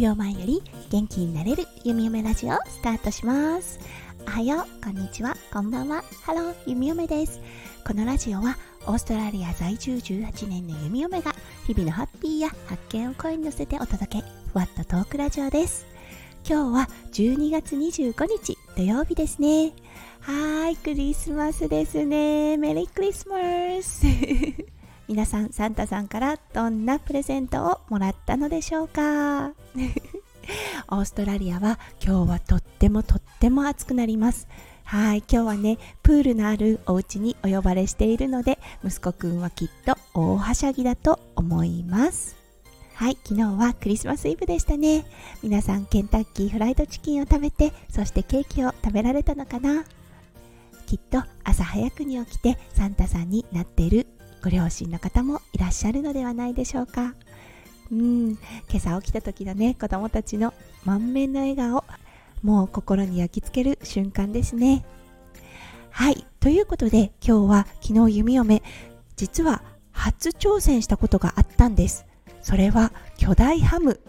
秒前より元気になれる弓嫁ラジオスタートします。おはようこんにちは。こんばんは。ハロー弓嫁です。このラジオはオーストラリア在住18年の弓嫁が日々のハッピーや発見を声に乗せてお届け。ふわっとトークラジオです。今日は12月25日土曜日ですね。はいクリスマスですね。メリークリスマス。皆さんサンタさんからどんなプレゼントをもらったのでしょうか？オーストラリアは今日はとってもとっても暑くなります。はい今日はねプールのあるお家にお呼ばれしているので息子くんはきっと大はしゃぎだと思います。はい昨日はクリスマスイブでしたね。皆さんケンタッキーフライドチキンを食べてそしてケーキを食べられたのかな？きっと朝早くに起きてサンタさんになっているご両親の方もいらっしゃるのではないでしょうか。うん。今朝起きた時のね子供たちの満面の笑顔もう心に焼き付ける瞬間ですね。はい。ということで今日は昨日弓嫁実は初挑戦したことがあったんです。それは巨大ハム。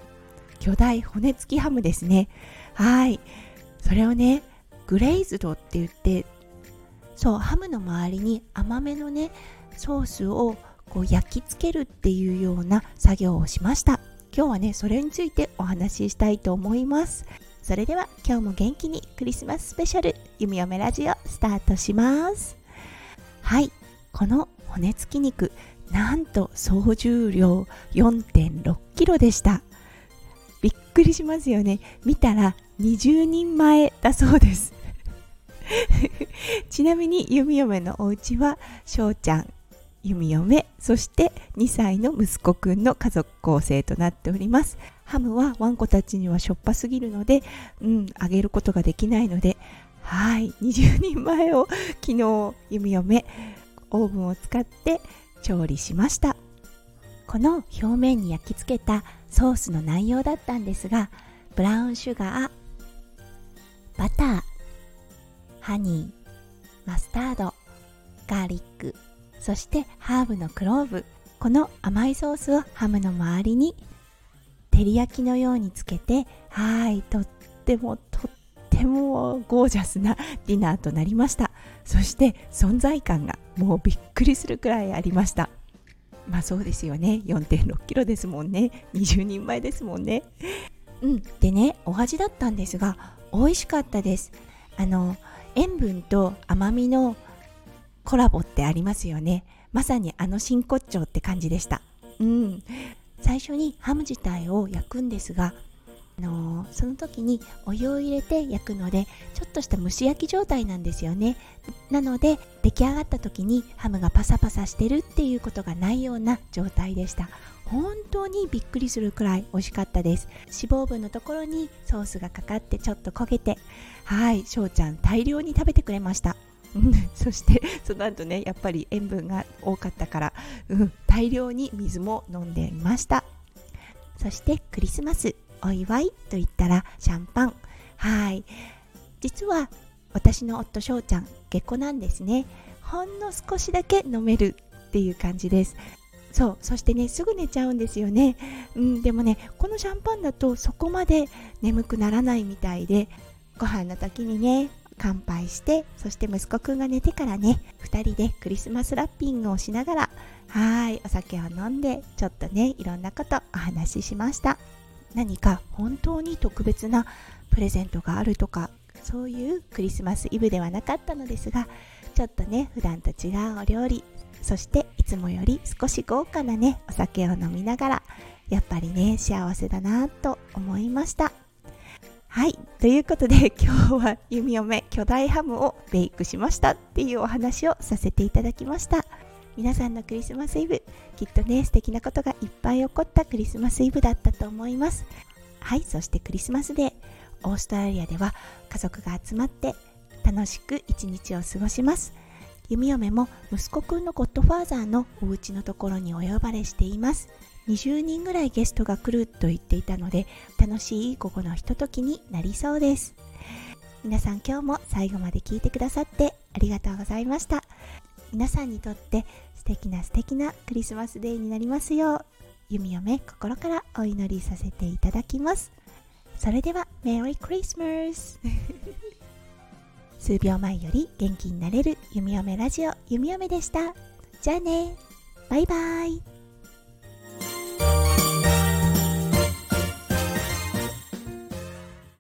巨大骨付きハムですね。はい。それをねグレイズドって言ってそうハムの周りに甘めのねソースをこう焼き付けるっていうような作業をしました。今日はねそれについてお話ししたいと思います。それでは今日も元気にクリスマススペシャル弓嫁ラジオスタートします。はい。この骨付き肉なんと総重量4 6キロでした。びっくりしますよね。見たら20人前だそうです。ちなみに弓嫁のお家は翔ちゃん弓嫁そして2歳の息子くんの家族構成となっております。ハムはワンコたちにはしょっぱすぎるのでうんあげることができないのではい20人前を昨日弓嫁オーブンを使って調理しました。この表面に焼き付けたソースの内容だったんですがブラウンシュガーバターハニーマスタードガーリックそしてハーブのクローブ。この甘いソースをハムの周りに照り焼きのようにつけてはいとってもとってもゴージャスなディナーとなりました。そして存在感がもうびっくりするくらいありました。まあそうですよね。4 6キロですもんね。20人前ですもんね。うん。でねお味だったんですが美味しかったです。あの塩分と甘みのコラボってありますよね。まさにあの真骨頂って感じでした。うん。最初にハム自体を焼くんですがあのー、その時にお湯を入れて焼くのでちょっとした蒸し焼き状態なんですよね。なので出来上がった時にハムがパサパサしてるっていうことがないような状態でした。本当にびっくりするくらい美味しかったです。脂肪分のところにソースがかかってちょっと焦げてはい翔ちゃん大量に食べてくれました。そしてその後ねやっぱり塩分が多かったから、うん、大量に水も飲んでいました。そしてクリスマスお祝いと言ったらシャンパン。はい。実は私の夫翔ちゃん結婚なんですね。ほんの少しだけ飲めるっていう感じです。そうそしてねすぐ寝ちゃうんですよね、うん、でもねこのシャンパンだとそこまで眠くならないみたいでご飯の時にね乾杯してそして息子くんが寝てからね2人でクリスマスラッピングをしながらはいお酒を飲んでちょっとねいろんなことお話ししました何か本当に特別なプレゼントがあるとかそういうクリスマスイブではなかったのですがちょっとね普段と違うお料理そしていつもより少し豪華なねお酒を飲みながらやっぱりね幸せだなと思いました。ということで、今日は弓嫁巨大ハムをベイクしましたっていうお話をさせていただきました。皆さんのクリスマスイブ、きっとね、素敵なことがいっぱい起こったクリスマスイブだったと思います。はい。そしてクリスマスデー、オーストラリアでは家族が集まって楽しく一日を過ごします。弓嫁も息子くんのゴッドファーザーのお家のところにお呼ばれしています。20人ぐらいゲストが来ると言っていたので楽しい午後のひとときになりそうです。皆さん今日も最後まで聞いてくださってありがとうございました。皆さんにとって素敵な素敵なクリスマスデーになりますよう弓嫁心からお祈りさせていただきます。それではメリークリスマス数秒前より元気になれる弓嫁ラジオ弓嫁でした。じゃあね。バイバイ。